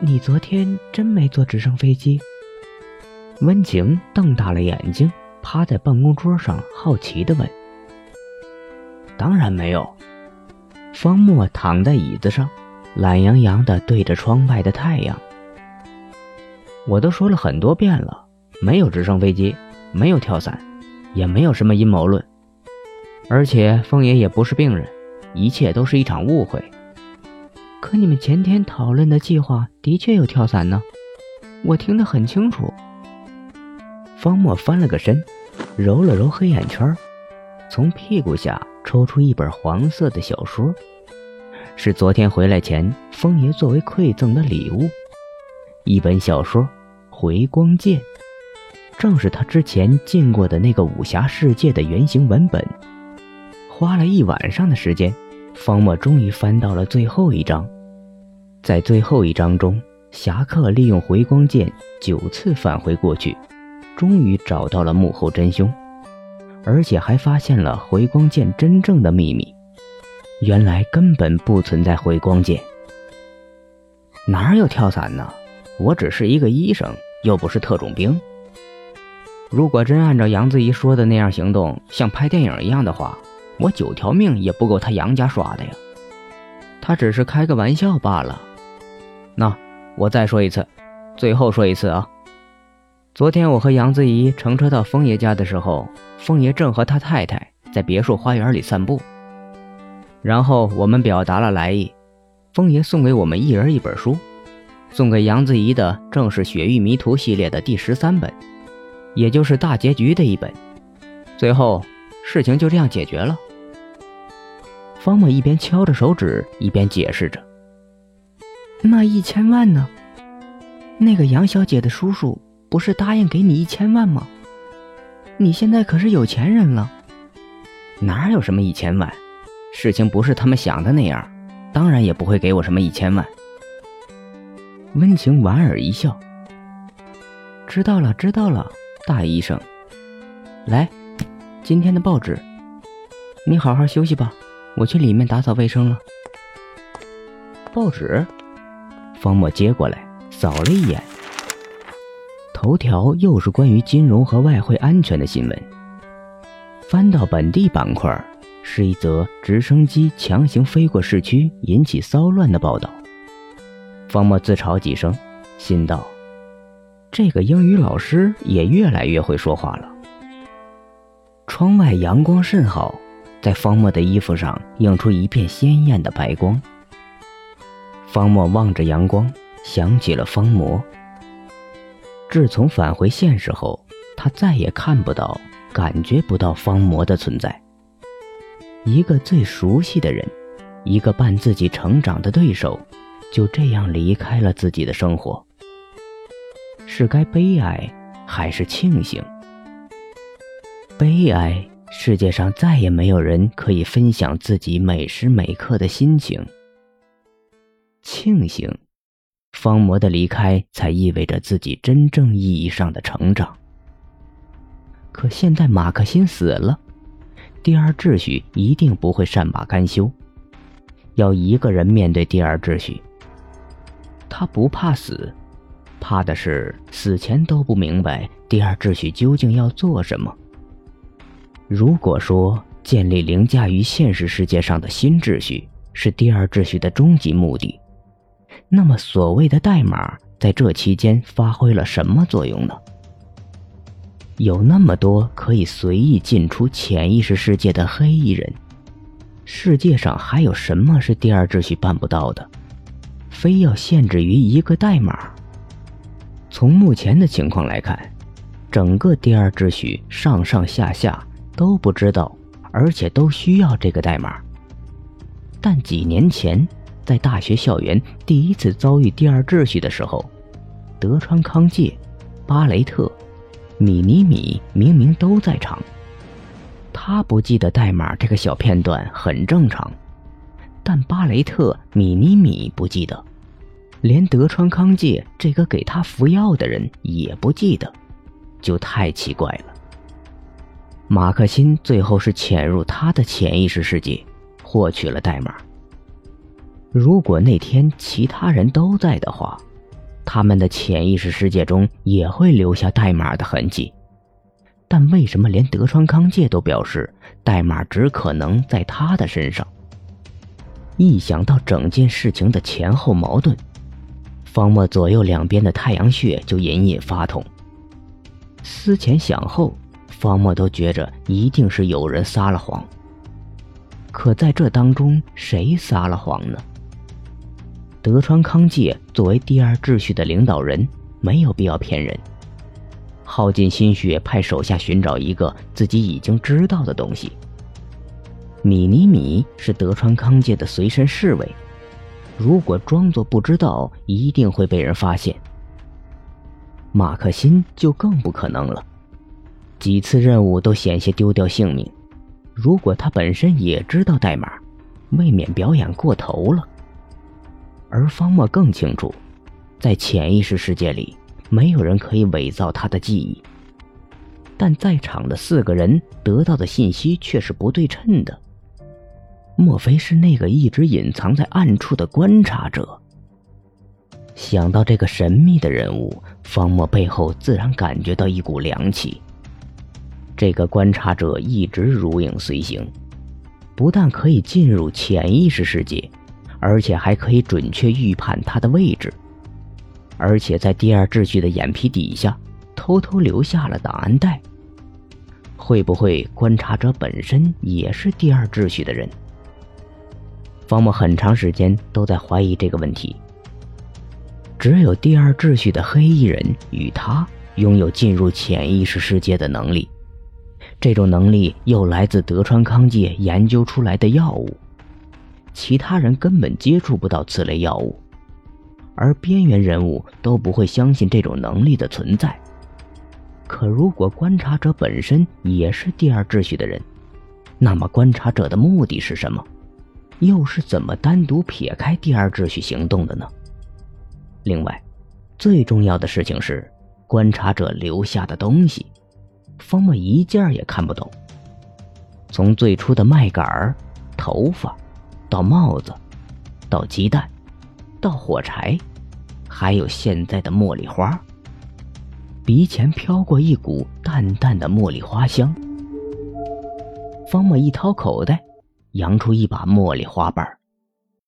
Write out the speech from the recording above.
你昨天真没坐直升飞机？温情瞪大了眼睛，趴在办公桌上，好奇地问。当然没有。方墨躺在椅子上，懒洋洋地对着窗外的太阳。我都说了很多遍了，没有直升飞机，没有跳伞，也没有什么阴谋论。而且风爷也不是病人，一切都是一场误会。可你们前天讨论的计划的确有跳伞呢，我听得很清楚。方墨翻了个身，揉了揉黑眼圈，从屁股下抽出一本黄色的小说，是昨天回来前风爷作为馈赠的礼物，一本小说《回光剑》，正是他之前进过的那个武侠世界的原型文本。花了一晚上的时间，方墨终于翻到了最后一章。在最后一章中，侠客利用回光剑九次返回过去，终于找到了幕后真凶，而且还发现了回光剑真正的秘密。原来根本不存在回光剑。哪有跳伞呢？我只是一个医生，又不是特种兵。如果真按照杨子怡说的那样行动，像拍电影一样的话。我九条命也不够他杨家耍的呀，他只是开个玩笑罢了。那我再说一次，最后说一次啊！昨天我和杨子怡乘车到风爷家的时候，风爷正和他太太在别墅花园里散步。然后我们表达了来意，风爷送给我们一人一本书，送给杨子怡的正是《雪域迷途》系列的第十三本，也就是大结局的一本。最后事情就这样解决了。方墨一边敲着手指，一边解释着：“那一千万呢？那个杨小姐的叔叔不是答应给你一千万吗？你现在可是有钱人了。哪有什么一千万？事情不是他们想的那样，当然也不会给我什么一千万。”温情莞尔一笑：“知道了，知道了，大医生。来，今天的报纸，你好好休息吧。”我去里面打扫卫生了。报纸，方墨接过来扫了一眼，头条又是关于金融和外汇安全的新闻。翻到本地板块，是一则直升机强行飞过市区引起骚乱的报道。方墨自嘲几声，心道：这个英语老师也越来越会说话了。窗外阳光甚好。在方墨的衣服上映出一片鲜艳的白光。方墨望着阳光，想起了方魔。自从返回现实后，他再也看不到、感觉不到方魔的存在。一个最熟悉的人，一个伴自己成长的对手，就这样离开了自己的生活。是该悲哀，还是庆幸？悲哀。世界上再也没有人可以分享自己每时每刻的心情。庆幸，方魔的离开才意味着自己真正意义上的成长。可现在马克辛死了，第二秩序一定不会善罢甘休，要一个人面对第二秩序。他不怕死，怕的是死前都不明白第二秩序究竟要做什么。如果说建立凌驾于现实世界上的新秩序是第二秩序的终极目的，那么所谓的代码在这期间发挥了什么作用呢？有那么多可以随意进出潜意识世界的黑衣人，世界上还有什么是第二秩序办不到的？非要限制于一个代码？从目前的情况来看，整个第二秩序上上下下。都不知道，而且都需要这个代码。但几年前，在大学校园第一次遭遇第二秩序的时候，德川康介、巴雷特、米尼米明明都在场。他不记得代码这个小片段很正常，但巴雷特、米尼米不记得，连德川康介这个给他服药的人也不记得，就太奇怪了。马克辛最后是潜入他的潜意识世界，获取了代码。如果那天其他人都在的话，他们的潜意识世界中也会留下代码的痕迹。但为什么连德川康介都表示代码只可能在他的身上？一想到整件事情的前后矛盾，方墨左右两边的太阳穴就隐隐发痛。思前想后，方墨都觉着一定是有人撒了谎。可在这当中，谁撒了谎呢？德川康介作为第二秩序的领导人，没有必要骗人。耗尽心血派手下寻找一个自己已经知道的东西。米尼米是德川康介的随身侍卫，如果装作不知道，一定会被人发现。马克辛就更不可能了，几次任务都险些丢掉性命。如果他本身也知道代码，未免表演过头了。而方墨更清楚，在潜意识世界里，没有人可以伪造他的记忆。但在场的四个人得到的信息却是不对称的。莫非是那个一直隐藏在暗处的观察者？想到这个神秘的人物，方墨背后自然感觉到一股凉气。这个观察者一直如影随形，不但可以进入潜意识世界，而且还可以准确预判他的位置，而且在第二秩序的眼皮底下偷偷留下了档案袋。会不会观察者本身也是第二秩序的人？方木很长时间都在怀疑这个问题。只有第二秩序的黑衣人与他拥有进入潜意识世界的能力。这种能力又来自德川康介研究出来的药物，其他人根本接触不到此类药物，而边缘人物都不会相信这种能力的存在。可如果观察者本身也是第二秩序的人，那么观察者的目的是什么？又是怎么单独撇开第二秩序行动的呢？另外，最重要的事情是观察者留下的东西。方墨一件也看不懂。从最初的麦秆头发，到帽子，到鸡蛋，到火柴，还有现在的茉莉花。鼻前飘过一股淡淡的茉莉花香。方墨一掏口袋，扬出一把茉莉花瓣